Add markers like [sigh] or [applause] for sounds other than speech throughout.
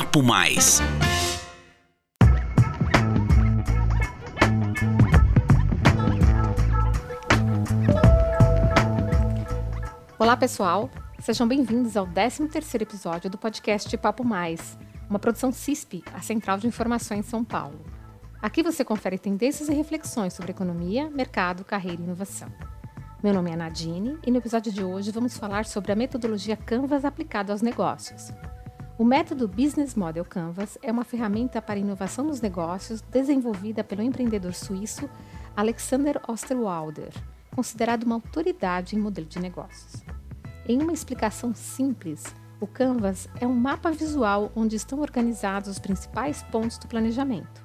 Papo Mais. Olá, pessoal. Sejam bem-vindos ao 13º episódio do podcast Papo Mais, uma produção CISP, a Central de Informações São Paulo. Aqui você confere tendências e reflexões sobre economia, mercado, carreira e inovação. Meu nome é Nadine e no episódio de hoje vamos falar sobre a metodologia Canvas aplicada aos negócios. O método Business Model Canvas é uma ferramenta para inovação nos negócios desenvolvida pelo empreendedor suíço Alexander Osterwalder, considerado uma autoridade em modelo de negócios. Em uma explicação simples, o Canvas é um mapa visual onde estão organizados os principais pontos do planejamento.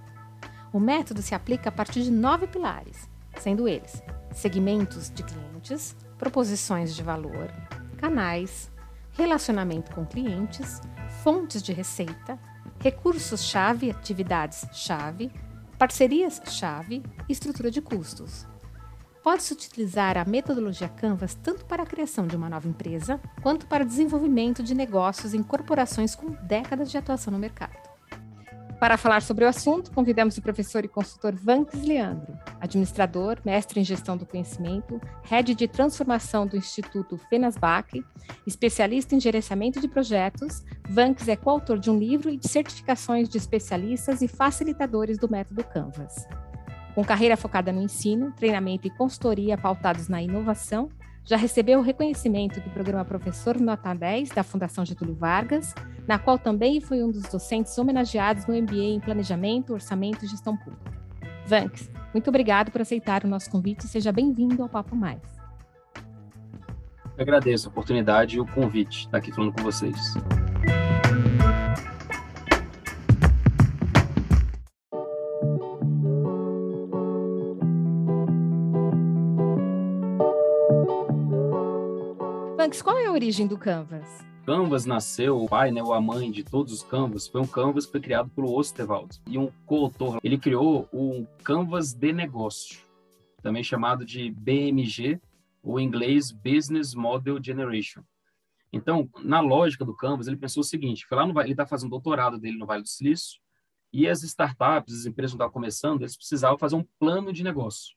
O método se aplica a partir de nove pilares, sendo eles segmentos de clientes, proposições de valor, canais, relacionamento com clientes, fontes de receita, recursos-chave, atividades-chave, parcerias-chave e estrutura de custos. Pode-se utilizar a metodologia Canvas tanto para a criação de uma nova empresa, quanto para o desenvolvimento de negócios em corporações com décadas de atuação no mercado. Para falar sobre o assunto, convidamos o professor e consultor Vanks Leandro, administrador, mestre em gestão do conhecimento, head de transformação do Instituto Fenasbach, especialista em gerenciamento de projetos. Vanks é coautor de um livro e de certificações de especialistas e facilitadores do método Canvas. Com carreira focada no ensino, treinamento e consultoria pautados na inovação, já recebeu o reconhecimento do programa Professor Nota 10 da Fundação Getúlio Vargas, na qual também foi um dos docentes homenageados no MBA em Planejamento, Orçamento e Gestão Pública. Vanks, muito obrigado por aceitar o nosso convite e seja bem-vindo ao Papo Mais. Eu agradeço a oportunidade e o convite de estar aqui falando com vocês. Vanks, qual é a origem do Canvas? Canvas nasceu, o pai, né, ou a mãe de todos os Canvas, foi um Canvas que foi criado pelo Osterwald. E um coautor, ele criou um Canvas de negócio, também chamado de BMG, ou em inglês Business Model Generation. Então, na lógica do Canvas, ele pensou o seguinte, foi lá no, ele está fazendo doutorado dele no Vale do Silício, e as startups, as empresas que estavam começando, eles precisavam fazer um plano de negócio.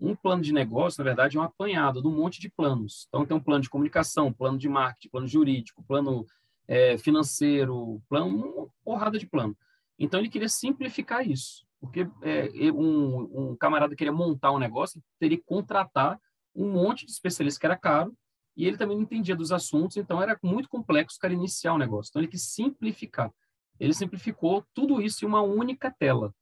Um plano de negócio, na verdade, é um apanhado de um monte de planos. Então, tem um plano de comunicação, plano de marketing, plano jurídico, plano é, financeiro, plano, uma porrada de plano. Então, ele queria simplificar isso, porque é, um, um, camarada queria montar um negócio, teria que contratar um monte de especialistas que era caro, e ele também não entendia dos assuntos, então era muito complexo o cara iniciar o negócio. Então, ele quis simplificar. Ele simplificou tudo isso em uma única tela.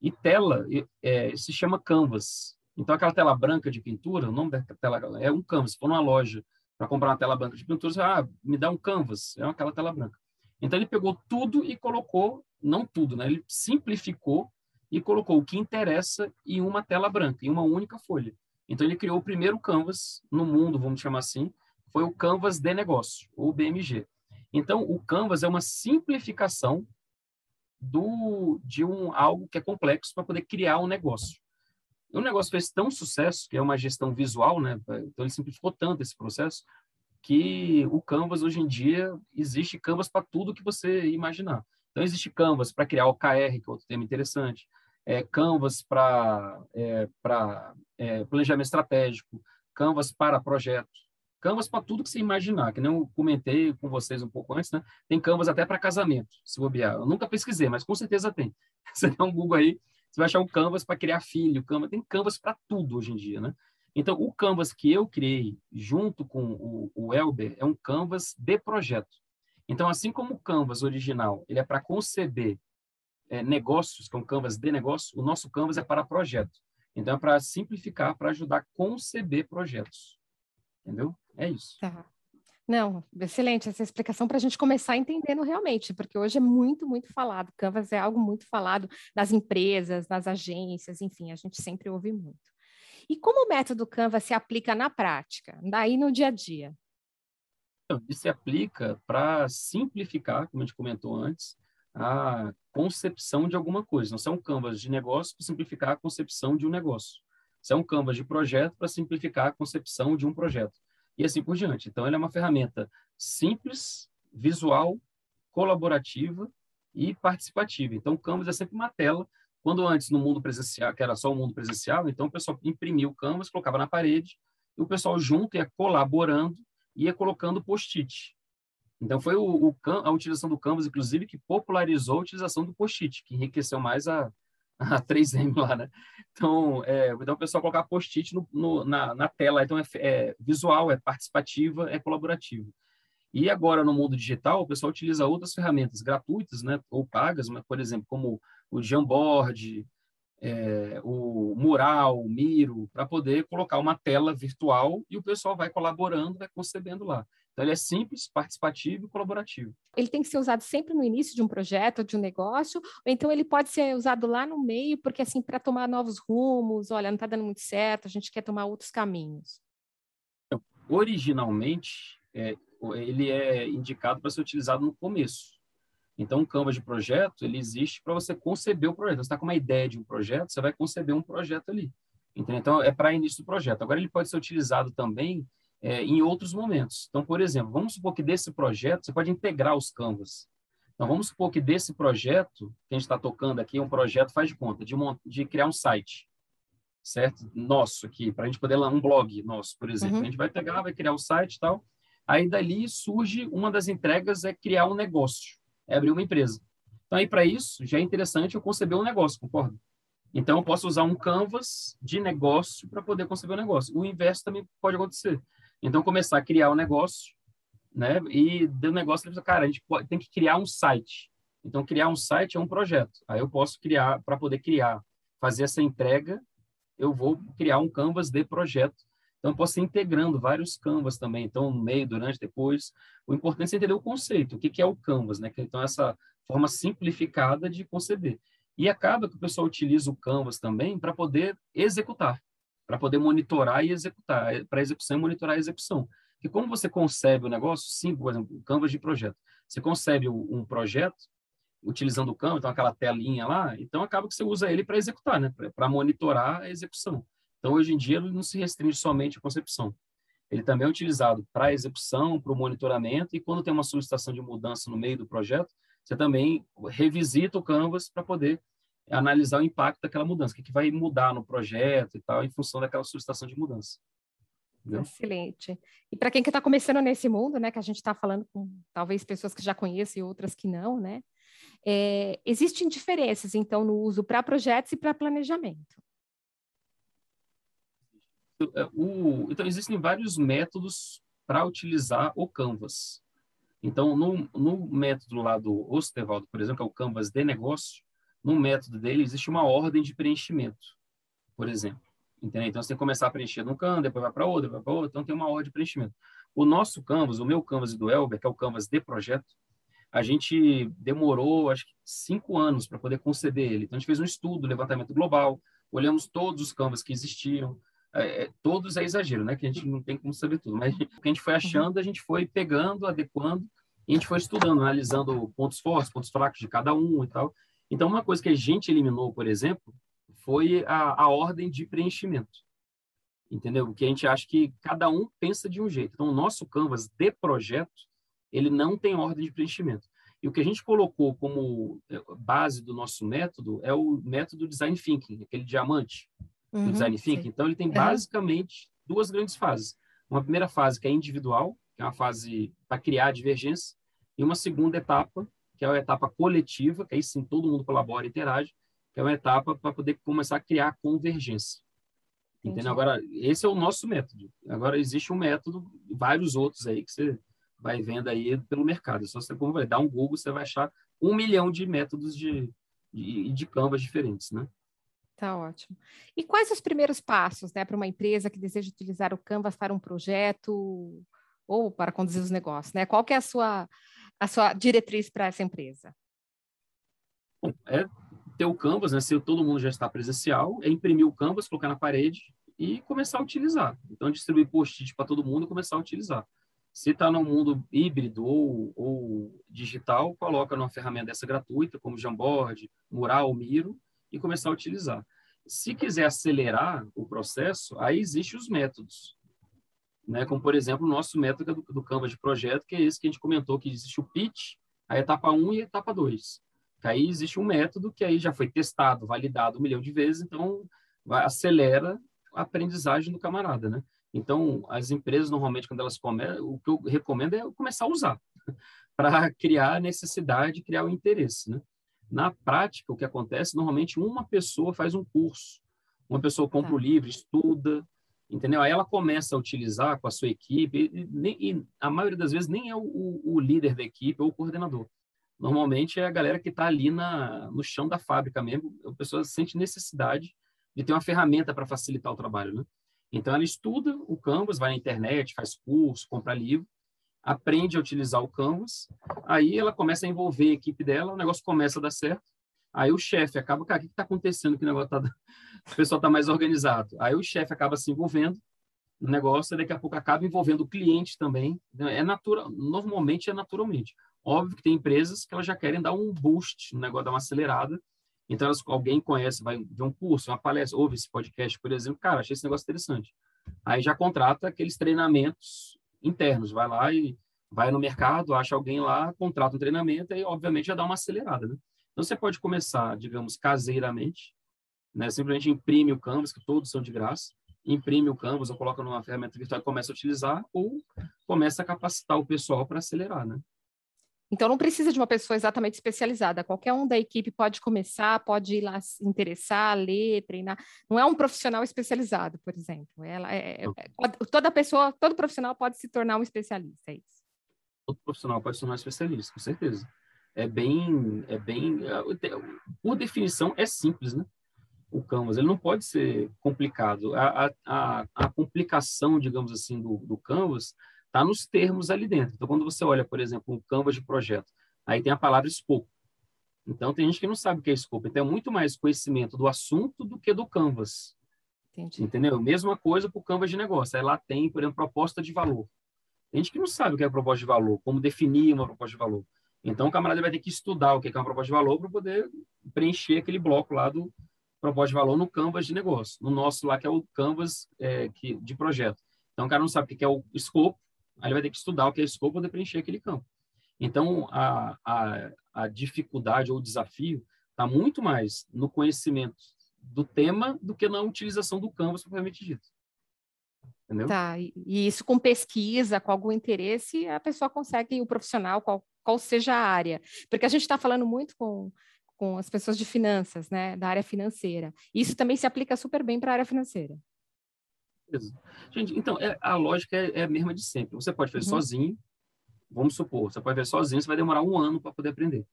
E tela é, se chama Canvas. Então, aquela tela branca de pintura, o nome da tela é um canvas. Se for numa loja para comprar uma tela branca de pintura, você ah, me dá um canvas, é aquela tela branca. Então, ele pegou tudo e colocou, não tudo, né? ele simplificou e colocou o que interessa em uma tela branca, em uma única folha. Então, ele criou o primeiro canvas no mundo, vamos chamar assim, foi o Canvas de negócio, ou BMG. Então, o Canvas é uma simplificação do, de um algo que é complexo para poder criar um negócio o negócio fez tão sucesso, que é uma gestão visual, né? Então ele simplificou tanto esse processo que o Canvas hoje em dia existe Canvas para tudo que você imaginar. Então existe Canvas para criar o KR, que é outro tema interessante, é, Canvas para é, é, planejamento estratégico, Canvas para projetos, Canvas para tudo que você imaginar, que nem eu comentei com vocês um pouco antes, né? Tem Canvas até para casamento, se bobear. Eu nunca pesquisei, mas com certeza tem. [laughs] Você dá um Google aí, você vai achar um Canvas para criar filho, Canvas, tem Canvas para tudo hoje em dia, né? Então, o Canvas que eu criei junto com o, o Elber é um Canvas de projeto. Então, assim como o Canvas original, ele é para conceber é, negócios, que é um Canvas de negócio, o nosso Canvas é para projeto. Então, é para simplificar, para ajudar a conceber projetos. Entendeu? É isso. Tá. Não, excelente essa explicação para a gente começar entendendo realmente, porque hoje é muito, muito falado. Canvas é algo muito falado nas empresas, nas agências, enfim, a gente sempre ouve muito. E como o método Canvas se aplica na prática, daí no dia a dia? Então, ele se aplica para simplificar, como a gente comentou antes, a concepção de alguma coisa. Não é um Canvas de negócio para simplificar a concepção de um negócio. Isso é um Canvas de projeto para simplificar a concepção de um projeto e assim por diante. Então, ela é uma ferramenta simples, visual, colaborativa e participativa. Então, o Canvas é sempre uma tela. Quando antes, no mundo presencial, que era só o mundo presencial, então o pessoal imprimia o Canvas, colocava na parede, e o pessoal junto ia colaborando, ia colocando post-it. Então, foi o, o, a utilização do Canvas, inclusive, que popularizou a utilização do post-it, que enriqueceu mais a, a 3M lá, né? Então, é, então o pessoal colocar post-it na, na, tela. Então, é, é, visual, é participativa, é colaborativa. E agora, no mundo digital, o pessoal utiliza outras ferramentas gratuitas, né? Ou pagas, mas, por exemplo, como o Jamboard, é, o Mural, o Miro, para poder colocar uma tela virtual e o pessoal vai colaborando, vai concebendo lá. Então, ele é simples, participativo e colaborativo. Ele tem que ser usado sempre no início de um projeto, de um negócio, ou então ele pode ser usado lá no meio, porque assim, para tomar novos rumos, olha, não está dando muito certo, a gente quer tomar outros caminhos. Originalmente, é, ele é indicado para ser utilizado no começo. Então, o Canvas de projeto, ele existe para você conceber o projeto. Você está com uma ideia de um projeto, você vai conceber um projeto ali. Entendeu? Então, é para início do projeto. Agora, ele pode ser utilizado também é, em outros momentos. Então, por exemplo, vamos supor que desse projeto você pode integrar os Canvas. Então, vamos supor que desse projeto que a gente está tocando aqui, um projeto faz de conta de, de criar um site, certo? Nosso aqui, para a gente poder lá, um blog nosso, por exemplo. Uhum. A gente vai pegar, vai criar o um site e tal. Aí, dali surge, uma das entregas é criar um negócio, é abrir uma empresa. Então, aí, para isso, já é interessante eu conceber um negócio, concorda? Então, eu posso usar um canvas de negócio para poder conceber um negócio. O inverso também pode acontecer. Então, começar a criar o um negócio, né? E do negócio, cara, a gente pode, tem que criar um site. Então, criar um site é um projeto. Aí eu posso criar, para poder criar, fazer essa entrega, eu vou criar um canvas de projeto. Então, eu posso ir integrando vários canvas também. Então, no meio, durante, depois. O importante é entender o conceito, o que, que é o canvas, né? Então, essa forma simplificada de conceber. E acaba que o pessoal utiliza o canvas também para poder executar para poder monitorar e executar, é, para execução e monitorar a execução. Que como você concebe o negócio, sim, por exemplo, Canvas de projeto. Você concebe um projeto utilizando o Canvas, então aquela telinha lá, então acaba que você usa ele para executar, né? Para monitorar a execução. Então, hoje em dia, ele não se restringe somente à concepção. Ele também é utilizado para execução, para o monitoramento, e quando tem uma solicitação de mudança no meio do projeto, você também revisita o Canvas para poder analisar o impacto daquela mudança, o que, que vai mudar no projeto e tal, em função daquela solicitação de mudança. Entendeu? Excelente. E para quem que está começando nesse mundo, né, que a gente está falando com talvez pessoas que já conhecem e outras que não, né, é, existem diferenças, então, no uso para projetos e para planejamento. É, o, então, existem vários métodos para utilizar o Canvas. Então, no, no método lá do Osterwald, por exemplo, que é o Canvas de negócio, no método dele existe uma ordem de preenchimento, por exemplo. Entendeu? Então, você tem que começar a preencher num canvas, depois vai para outro, vai para outro, então tem uma ordem de preenchimento. O nosso canvas, o meu canvas e do Elber, que é o canvas de projeto, a gente demorou, acho que, cinco anos para poder conceber ele. Então, a gente fez um estudo, levantamento global, olhamos todos os canvas que existiam, é, é todos é exagero, né? Que a gente não tem como saber tudo, mas [laughs] o que a gente foi uhum. achando, a gente foi pegando, adequando, e a gente foi estudando, analisando pontos fortes, pontos fracos de cada um e tal. Então, uma coisa que a gente eliminou, por exemplo, foi a, a ordem de preenchimento. Entendeu? Que a gente acha que cada um pensa de um jeito. Então, o nosso Canvas de projeto, ele não tem ordem de preenchimento. E o que a gente colocou como eh, base do nosso método é o método Design Thinking, aquele diamante uhum, do Design Thinking. Sim. Então, ele tem basicamente uhum. duas grandes fases. Uma primeira fase que é individual, que é uma fase para criar divergência, e uma segunda etapa, que é uma etapa coletiva, que aí sim todo mundo colabora e interage, que é uma etapa para poder começar a criar convergência. Entendeu? Agora, esse é o nosso método. Agora, existe um método, vários outros aí que você vai vendo aí pelo mercado. É só você como vai dar um Google, você vai achar um milhão de métodos de, de, de canvas diferentes, né? Tá ótimo. E quais os primeiros passos, né, para uma empresa que deseja utilizar o Canvas para um projeto ou para conduzir os negócios, né? Qual que é a sua a sua diretriz para essa empresa? Bom, é ter o Canvas, né? Se todo mundo já está presencial, é imprimir o Canvas, colocar na parede e começar a utilizar. Então, distribuir post-it para todo mundo e começar a utilizar. Se está no mundo híbrido ou, ou, digital, coloca numa ferramenta dessa gratuita, como Jamboard, Mural, Miro, e começar a utilizar. Se quiser acelerar o processo, aí existem os métodos né? Como, por exemplo, o nosso método do, do Canvas de projeto, que é esse que a gente comentou, que existe o pitch, a etapa 1 e a etapa 2. Que aí existe um método que aí já foi testado, validado um milhão de vezes, então vai, acelera a aprendizagem do camarada, né? Então, as empresas, normalmente, quando elas começam, o que eu recomendo é começar a usar, [laughs] para criar necessidade, criar o interesse, né? Na prática, o que acontece, normalmente, uma pessoa faz um curso, uma pessoa compra o tá. livro, estuda, entendeu? Aí ela começa a utilizar com a sua equipe, e, e, e a maioria das vezes nem é o, o, líder da equipe ou o coordenador. Normalmente é a galera que está ali na, no chão da fábrica mesmo, a pessoa sente necessidade de ter uma ferramenta para facilitar o trabalho, né? Então ela estuda o Canvas, vai na internet, faz curso, compra livro, aprende a utilizar o Canvas, aí ela começa a envolver a equipe dela, o negócio começa a dar certo, aí o chefe acaba, cara, o que está acontecendo que o negócio tá, [laughs] o pessoal está mais organizado? Aí o chefe acaba se envolvendo no negócio, e daqui a pouco acaba envolvendo o cliente também, é natural, normalmente é naturalmente. Óbvio que tem empresas que elas já querem dar um boost no negócio, dar uma acelerada, então, elas, alguém conhece, vai ver um curso, uma palestra, ouve esse podcast, por exemplo, cara, achei esse negócio interessante. Aí já contrata aqueles treinamentos internos, vai lá e vai no mercado, acha alguém lá, contrata um treinamento e, obviamente, já dá uma acelerada, né? Então, você pode começar, digamos, caseiramente, né? Simplesmente imprime o Canvas, que todos são de graça, imprime o Canvas ou coloca numa ferramenta virtual e começa a utilizar, ou começa a capacitar o pessoal para acelerar, né? Então, não precisa de uma pessoa exatamente especializada. Qualquer um da equipe pode começar, pode ir lá se interessar, ler, treinar. Não é um profissional especializado, por exemplo. Ela é, é, toda pessoa, todo profissional pode se tornar um especialista. É isso. Todo profissional pode se tornar um especialista, com certeza. É bem, é bem, é, por definição, é simples, né? O Canvas, ele não pode ser complicado. A, a, a complicação, digamos assim, do, do Canvas Está nos termos ali dentro. Então, quando você olha, por exemplo, um Canvas de projeto, aí tem a palavra escopo. Então, tem gente que não sabe o que é escopo. Então, é muito mais conhecimento do assunto do que do Canvas. Entendi. Entendeu? Mesma coisa para o Canvas de negócio. Aí lá tem, por exemplo, proposta de valor. Tem gente que não sabe o que é proposta de valor, como definir uma proposta de valor. Então, o camarada vai ter que estudar o que é uma proposta de valor para poder preencher aquele bloco lá do proposta de valor no Canvas de negócio. No nosso lá, que é o Canvas é, que, de projeto. Então, o cara não sabe o que é o escopo, ele vai ter que estudar o que é escopo para preencher aquele campo. Então, a, a, a dificuldade ou desafio está muito mais no conhecimento do tema do que na utilização do Canvas propriamente dito. Entendeu? Tá, e isso com pesquisa, com algum interesse, a pessoa consegue, o profissional, qual, qual seja a área. Porque a gente está falando muito com, com as pessoas de finanças, né, da área financeira. Isso também se aplica super bem para a área financeira. Gente, então, é, a lógica é, é, a mesma de sempre. Você pode fazer uhum. sozinho, vamos supor, você pode fazer sozinho, você vai demorar um ano para poder aprender.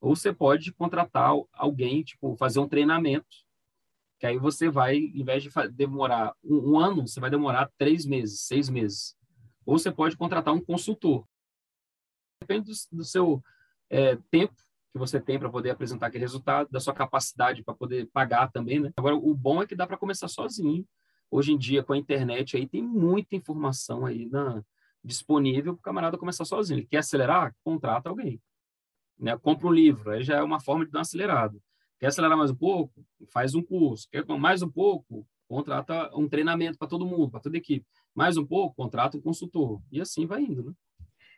Ou você pode contratar alguém, tipo, fazer um treinamento, que aí você vai, em vez de demorar um, um ano, você vai demorar três meses, seis meses. Ou você pode contratar um consultor. Depende do, do seu é, tempo que você tem para poder apresentar aquele resultado, da sua capacidade para poder pagar também, né? Agora, o bom é que dá para começar sozinho Hoje em dia, com a internet, aí tem muita informação aí na, disponível para o camarada começar sozinho. Ele quer acelerar? Contrata alguém. Né? Compra um livro, aí já é uma forma de dar uma acelerada. Quer acelerar mais um pouco? Faz um curso. Quer mais um pouco? Contrata um treinamento para todo mundo, para toda a equipe. Mais um pouco? Contrata um consultor. E assim vai indo, né?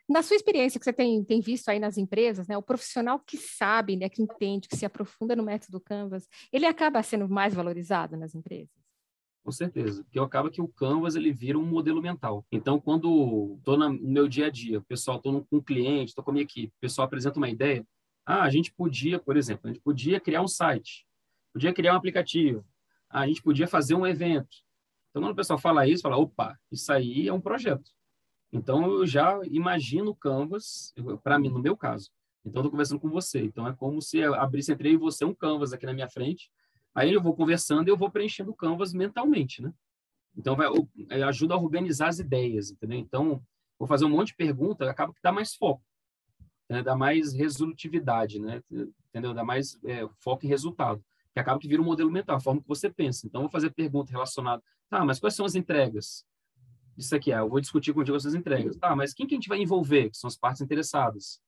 Na sua experiência que você tem, tem visto aí nas empresas, né, o profissional que sabe, né, que entende, que se aprofunda no método Canvas, ele acaba sendo mais valorizado nas empresas? Com certeza, porque acaba que o Canvas ele vira um modelo mental. Então, quando estou no meu dia a dia, pessoal, estou com um cliente, estou com a minha equipe, o pessoal apresenta uma ideia, ah, a gente podia, por exemplo, a gente podia criar um site, podia criar um aplicativo, ah, a gente podia fazer um evento. Então, quando o pessoal fala isso, fala, opa, isso aí é um projeto. Então, eu já imagino o Canvas, para mim, no meu caso. Então, estou conversando com você. Então, é como se abrisse entre eu e você um Canvas aqui na minha frente, Aí eu vou conversando e eu vou preenchendo o canvas mentalmente, né? Então, vai, é, ajuda a organizar as ideias, entendeu? Então, vou fazer um monte de perguntas, acaba que dá mais foco, né? dá mais resolutividade, né? Entendeu? Dá mais é, foco em resultado, que acaba que vira um modelo mental, a forma que você pensa. Então, vou fazer pergunta relacionada, tá, mas quais são as entregas? Isso aqui, é, eu vou discutir contigo essas entregas. Tá, mas quem que a gente vai envolver, que são as partes interessadas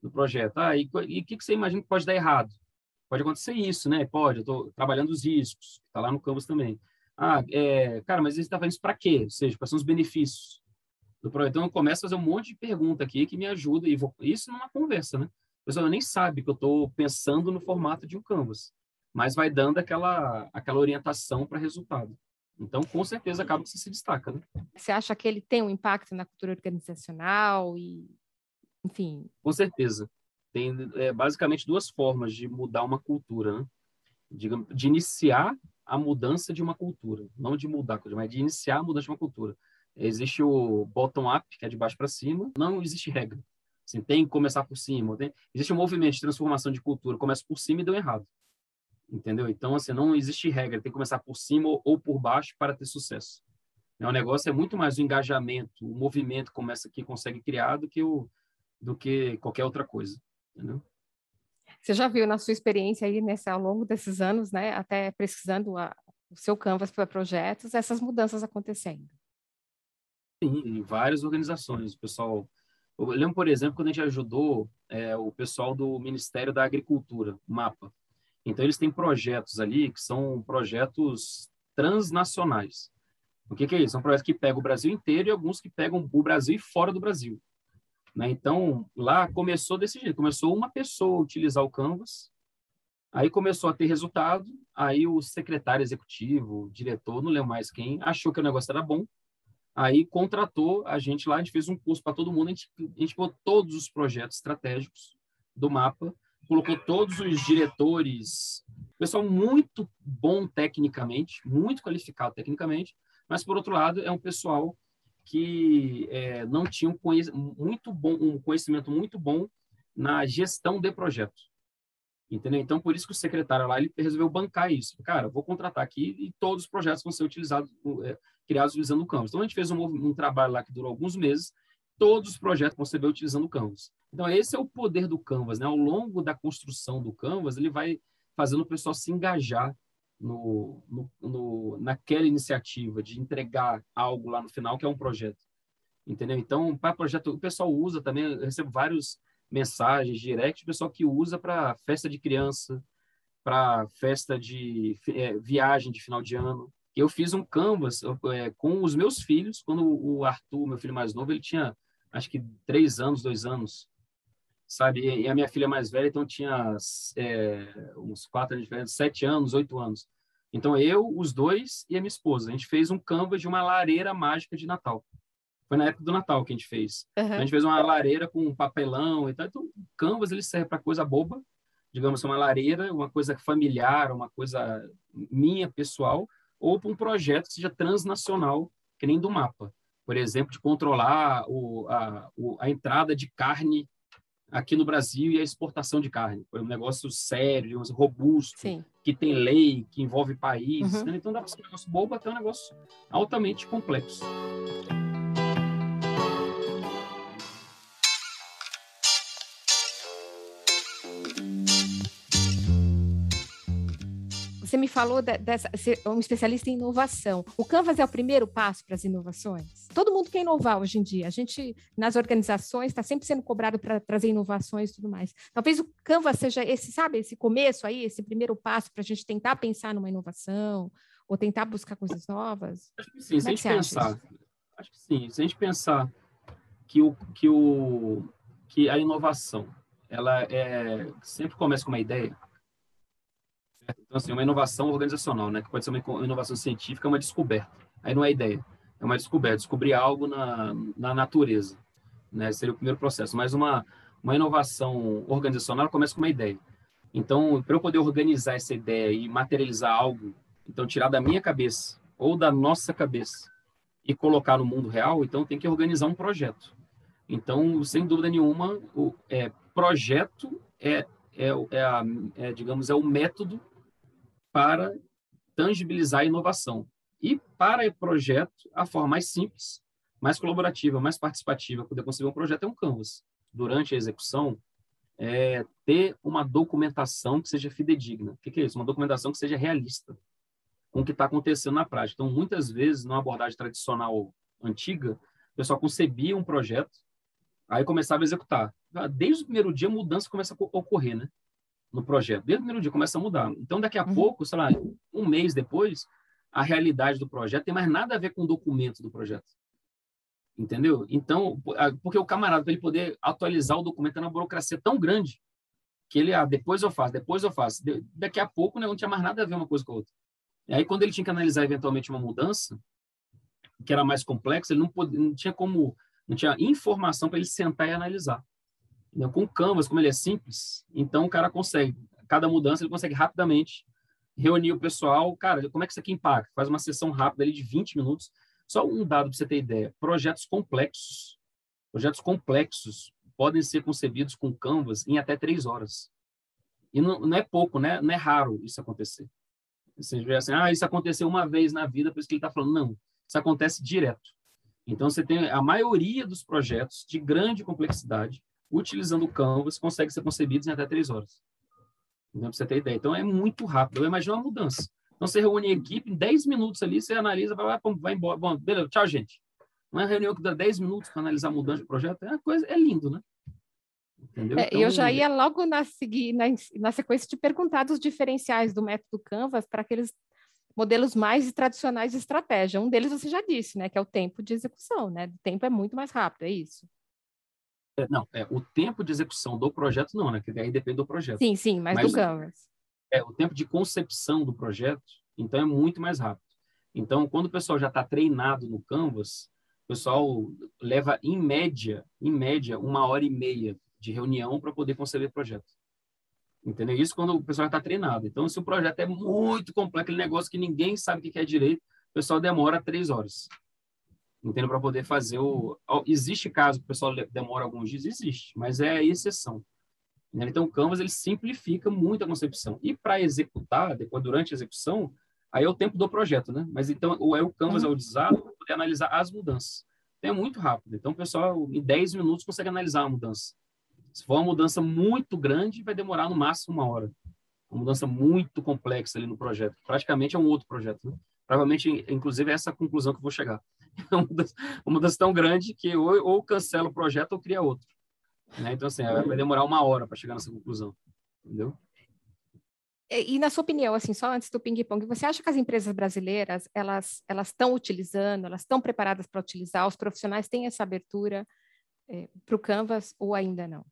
no projeto? Ah, e o que, que você imagina que pode dar errado? Pode acontecer isso, né? Pode, eu estou trabalhando os riscos, está lá no Canvas também. Ah, é, cara, mas você está fazendo isso para quê? Ou seja, quais são os benefícios do projeto? Então, eu começo a fazer um monte de pergunta aqui que me ajuda, e vou, isso numa conversa, né? a pessoa nem sabe que eu estou pensando no formato de um canvas, mas vai dando aquela, aquela orientação para resultado. Então, com certeza, acaba que você se destaca. Né? Você acha que ele tem um impacto na cultura organizacional e, enfim? Com certeza. Tem é, basicamente duas formas de mudar uma cultura, né? de, de iniciar a mudança de uma cultura, não de mudar mas de iniciar a mudança de uma cultura. Existe o bottom-up, que é de baixo para cima, não existe regra. Assim, tem que começar por cima. Tem... Existe um movimento de transformação de cultura, começa por cima e deu errado. Entendeu? Então, assim, não existe regra, tem que começar por cima ou por baixo para ter sucesso. O negócio é muito mais o engajamento, o movimento começa que consegue criar do que, o, do que qualquer outra coisa. Entendeu? Você já viu na sua experiência aí nessa, ao longo desses anos, né, até pesquisando a, o seu canvas para projetos, essas mudanças acontecendo? Sim, em várias organizações. O pessoal eu lembro, por exemplo, quando a gente ajudou é, o pessoal do Ministério da Agricultura, MAPA. Então, eles têm projetos ali que são projetos transnacionais. O que, que, é isso? São projetos que pegam o Brasil inteiro e alguns que pegam o Brasil e fora do Brasil. Né? Então, lá começou desse jeito. Começou uma pessoa a utilizar o Canvas, aí começou a ter resultado, aí o secretário executivo, o diretor, não lembro mais quem, achou que o negócio era bom, Aí contratou a gente lá, a gente fez um curso para todo mundo, a gente, a gente pôs todos os projetos estratégicos do mapa, colocou todos os diretores, pessoal muito bom tecnicamente, muito qualificado tecnicamente, mas por outro lado é um pessoal que é, não tinha um, muito bom, um conhecimento muito bom na gestão de projetos. Entendeu? Então, por isso que o secretário lá ele resolveu bancar isso. Cara, vou contratar aqui e todos os projetos vão ser utilizados, é, criados utilizando o Canvas. Então, a gente fez um, um, trabalho lá que durou alguns meses, todos os projetos vão ser utilizando o Canvas. Então, esse é o poder do Canvas. Né? Ao longo da construção do Canvas, ele vai fazendo o pessoal se engajar no, no, no, naquela iniciativa de entregar algo lá no final, que é um projeto. Entendeu? Então, para projeto, o pessoal usa também, eu recebo vários mensagens, direct, pessoal que usa para festa de criança, para festa de é, viagem de final de ano. Eu fiz um canvas é, com os meus filhos, quando o Arthur, meu filho mais novo, ele tinha acho que três anos, dois anos, sabe? E a minha filha mais velha, então tinha é, uns quatro anos diferentes, sete anos, oito anos. Então eu, os dois e a minha esposa, a gente fez um canvas de uma lareira mágica de Natal. Foi na época do Natal que a gente fez. Uhum. A gente fez uma lareira com papelão e tal. Então, o Canvas ele serve para coisa boba, digamos, uma lareira, uma coisa familiar, uma coisa minha, pessoal, ou para um projeto que seja transnacional, que nem do mapa. Por exemplo, de controlar o, a, o, a entrada de carne aqui no Brasil e a exportação de carne. Foi um negócio sério, robusto, Sim. que tem lei, que envolve país. Uhum. Né? Então dá para ser um negócio bobo até um negócio altamente complexo. Você me falou de, dessa, ser um especialista em inovação. O Canvas é o primeiro passo para as inovações? Todo mundo quer inovar hoje em dia. A gente, nas organizações, está sempre sendo cobrado para trazer inovações e tudo mais. Talvez o Canvas seja esse, sabe, esse começo aí, esse primeiro passo para a gente tentar pensar numa inovação ou tentar buscar coisas novas? Acho que sim, se a é gente pensar. Acho que sim, se a gente pensar que o, que o que a inovação ela é sempre começa com uma ideia então, assim, uma inovação organizacional, né? Que pode ser uma inovação científica, uma descoberta. Aí não é ideia, é uma descoberta, descobrir algo na, na natureza, né? Seria o primeiro processo. Mas uma, uma inovação organizacional começa com uma ideia. Então, para eu poder organizar essa ideia e materializar algo, então tirar da minha cabeça ou da nossa cabeça e colocar no mundo real, então tem que organizar um projeto. Então, sem dúvida nenhuma, o é, projeto é, é, é, a, é, digamos, é o método para tangibilizar a inovação. E para o projeto, a forma mais simples, mais colaborativa, mais participativa, poder conseguir um projeto é um canvas. Durante a execução, é ter uma documentação que seja fidedigna. O que, que é isso? Uma documentação que seja realista com o que está acontecendo na prática. Então, muitas vezes, numa abordagem tradicional antiga, o pessoal concebia um projeto, aí começava a executar. Desde o primeiro dia, a mudança começa a ocorrer, né? no projeto. Desde o primeiro dia começa a mudar. Então, daqui a uhum. pouco, sei lá, um mês depois, a realidade do projeto tem mais nada a ver com o documento do projeto. Entendeu? Então, porque o camarada, para ele poder atualizar o documento, é uma burocracia tão grande que ele, ah, depois eu faço, depois eu faço. Daqui a pouco né, não tinha mais nada a ver uma coisa com a outra. E aí, quando ele tinha que analisar eventualmente uma mudança, que era mais complexa, ele não, podia, não tinha como, não tinha informação para ele sentar e analisar. Então, com o Canvas, como ele é simples, então o cara consegue, cada mudança ele consegue rapidamente reunir o pessoal. Cara, como é que isso aqui impacta? Faz uma sessão rápida ali de 20 minutos. Só um dado para você ter ideia: projetos complexos, projetos complexos podem ser concebidos com Canvas em até três horas. E não, não é pouco, né? não é raro isso acontecer. Você vê assim, ah, isso aconteceu uma vez na vida, por isso que ele está falando. Não, isso acontece direto. Então, você tem a maioria dos projetos de grande complexidade, utilizando o Canvas, consegue ser concebidos em até três horas. Então, para você ter ideia. Então, é muito rápido. Eu imagino uma mudança. Então, você reúne a equipe, em 10 minutos ali, você analisa, vai, vai embora. Bom, beleza, tchau, gente. Uma reunião que dá 10 minutos para analisar a mudança de projeto é uma coisa, é lindo, né? Entendeu? É, então, eu já ia logo na, seguir, na, na sequência de perguntar dos diferenciais do método Canvas para aqueles modelos mais tradicionais de estratégia. Um deles você já disse, né, que é o tempo de execução, né? O tempo é muito mais rápido, é isso? É, não, é o tempo de execução do projeto não, né? Que aí depende do projeto. Sim, sim, mas, mas do Canvas. É, o tempo de concepção do projeto, então é muito mais rápido. Então, quando o pessoal já está treinado no Canvas, o pessoal leva em média, em média, uma hora e meia de reunião para poder conceber o projeto. Entendeu? Isso quando o pessoal está treinado. Então, se o projeto é muito complexo, aquele negócio que ninguém sabe o que é direito, o pessoal demora três horas. Entendeu? Para poder fazer o. Existe caso que o pessoal demora alguns dias? Existe, mas é a exceção. Então, o Canvas ele simplifica muito a concepção. E para executar, depois, durante a execução, aí é o tempo do projeto, né? Mas então, o, é o Canvas é utilizado para poder analisar as mudanças. Então, é muito rápido. Então, o pessoal, em 10 minutos, consegue analisar a mudança. Se for uma mudança muito grande, vai demorar no máximo uma hora. Uma mudança muito complexa ali no projeto. Praticamente é um outro projeto. Né? Provavelmente, inclusive, é essa a conclusão que eu vou chegar. É [laughs] uma mudança, uma mudança tão grande que ou, ou cancela o projeto ou cria outro. Né? Então, assim, vai demorar uma hora para chegar nessa conclusão. Entendeu? E, e, na sua opinião, assim, só antes do ping-pong, você acha que as empresas brasileiras, elas elas estão utilizando, elas estão preparadas para utilizar, os profissionais têm essa abertura é, para o Canvas ou ainda não?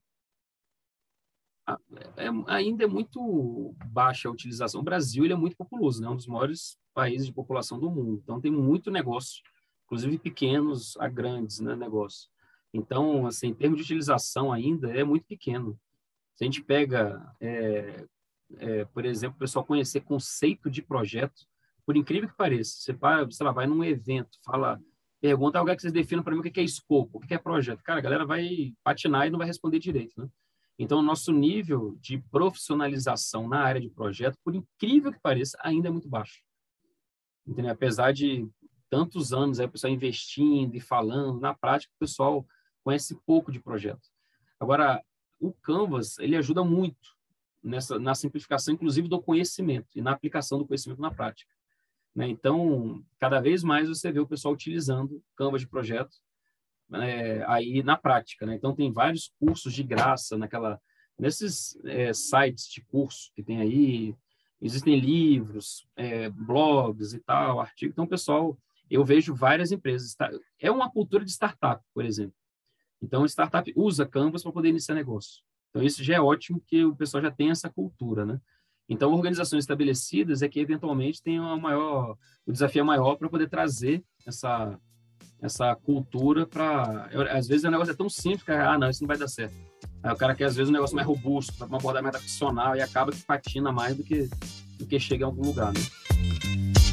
é, ainda é muito baixa a utilização. O Brasil ele é muito populoso, né? um dos maiores países de população do mundo. Então, tem muito negócio, inclusive pequenos a grandes né, negócios. Então, assim, em termos de utilização ainda, é muito pequeno. Se a gente pega, é, é, por exemplo, o pessoal conhecer conceito de projeto, por incrível que pareça, você vai, sei lá, vai num evento, fala, pergunta alguém que vocês definem para mim o que é escopo, o que é projeto. Cara, a galera vai patinar e não vai responder direito, né? Então, o nosso nível de profissionalização na área de projeto, por incrível que pareça, ainda é muito baixo. Entendeu? Apesar de tantos anos aí, o pessoal investindo e falando, na prática, o pessoal conhece pouco de projeto. Agora, o Canvas, ele ajuda muito nessa, na simplificação, inclusive, do conhecimento e na aplicação do conhecimento na prática. Né? Então, cada vez mais você vê o pessoal utilizando Canvas de projeto é, aí na prática, né? Então tem vários cursos de graça naquela nesses é, sites de curso que tem aí, existem livros, é, blogs e tal, artigos. Então, pessoal, eu vejo várias empresas. É uma cultura de startup, por exemplo. Então, startup usa Canvas para poder iniciar negócio. Então, isso já é ótimo que o pessoal já tem essa cultura, né? Então, organizações estabelecidas é que eventualmente tem uma maior, o desafio é maior para poder trazer essa essa cultura para. Às vezes o negócio é tão simples que, ah, não, isso não vai dar certo. Aí o cara quer, às vezes, um negócio mais robusto, uma abordagem mais profissional e acaba que patina mais do que, do que chega em algum lugar, né?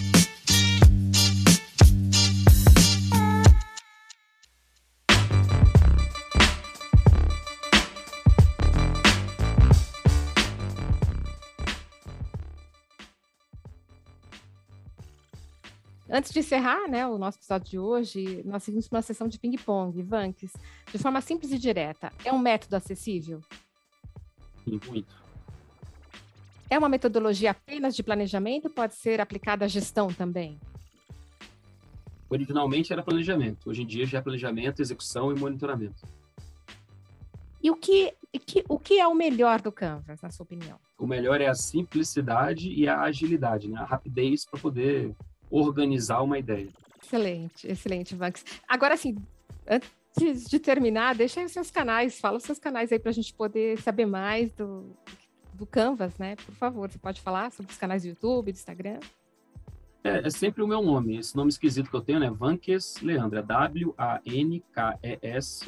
Antes de encerrar né, o nosso episódio de hoje, nós seguimos uma sessão de ping-pong. Vanks, de forma simples e direta, é um método acessível? Sim, muito. É uma metodologia apenas de planejamento? Pode ser aplicada à gestão também? Originalmente era planejamento. Hoje em dia já é planejamento, execução e monitoramento. E o que, que, o que é o melhor do Canvas, na sua opinião? O melhor é a simplicidade e a agilidade, né? a rapidez para poder organizar uma ideia. Excelente, excelente, Max. Agora, assim, antes de terminar, deixa aí os seus canais, fala os seus canais aí para a gente poder saber mais do, do Canvas, né? Por favor, você pode falar sobre os canais do YouTube, do Instagram? É, é sempre o meu nome. Esse nome esquisito que eu tenho, né? Vanques Leandro. É W-A-N-K-E-S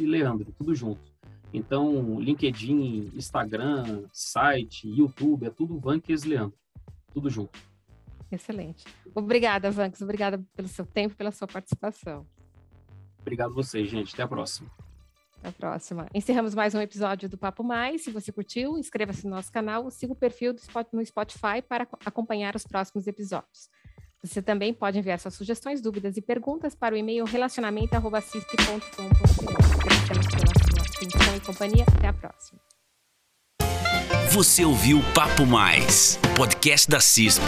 Leandro, tudo junto. Então, LinkedIn, Instagram, site, YouTube, é tudo Vanques Leandro. Tudo junto. Excelente. Obrigada, Vanques. Obrigada pelo seu tempo, pela sua participação. Obrigado a vocês, gente. Até a próxima. Até a próxima. Encerramos mais um episódio do Papo Mais. Se você curtiu, inscreva-se no nosso canal, siga o perfil do no Spotify para acompanhar os próximos episódios. Você também pode enviar suas sugestões, dúvidas e perguntas para o e-mail relacionamento.cisp.com.br. Agradecemos pela sua atenção e companhia. Até a próxima. Você ouviu Papo Mais, podcast da CISP.